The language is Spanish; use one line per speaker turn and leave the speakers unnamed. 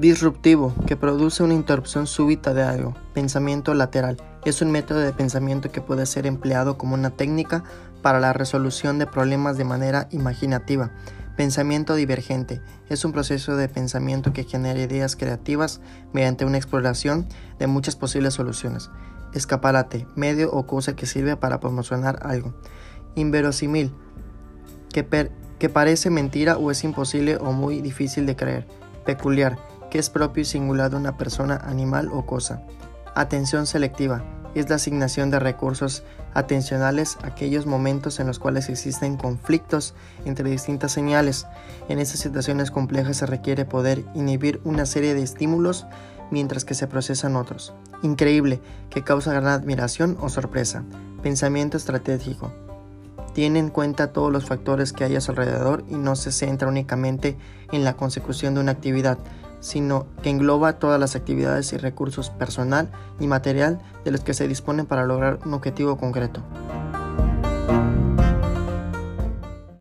Disruptivo, que produce una interrupción súbita de algo. Pensamiento lateral. Es un método de pensamiento que puede ser empleado como una técnica para la resolución de problemas de manera imaginativa. Pensamiento divergente. Es un proceso de pensamiento que genera ideas creativas mediante una exploración de muchas posibles soluciones. Escaparate. Medio o cosa que sirve para promocionar algo. Inverosímil. Que, que parece mentira o es imposible o muy difícil de creer. Peculiar que es propio y singular de una persona, animal o cosa. Atención selectiva es la asignación de recursos atencionales a aquellos momentos en los cuales existen conflictos entre distintas señales. En estas situaciones complejas se requiere poder inhibir una serie de estímulos mientras que se procesan otros. Increíble, que causa gran admiración o sorpresa. Pensamiento estratégico. Tiene en cuenta todos los factores que hay a su alrededor y no se centra únicamente en la consecución de una actividad, sino que engloba todas las actividades y recursos personal y material de los que se disponen para lograr un objetivo concreto.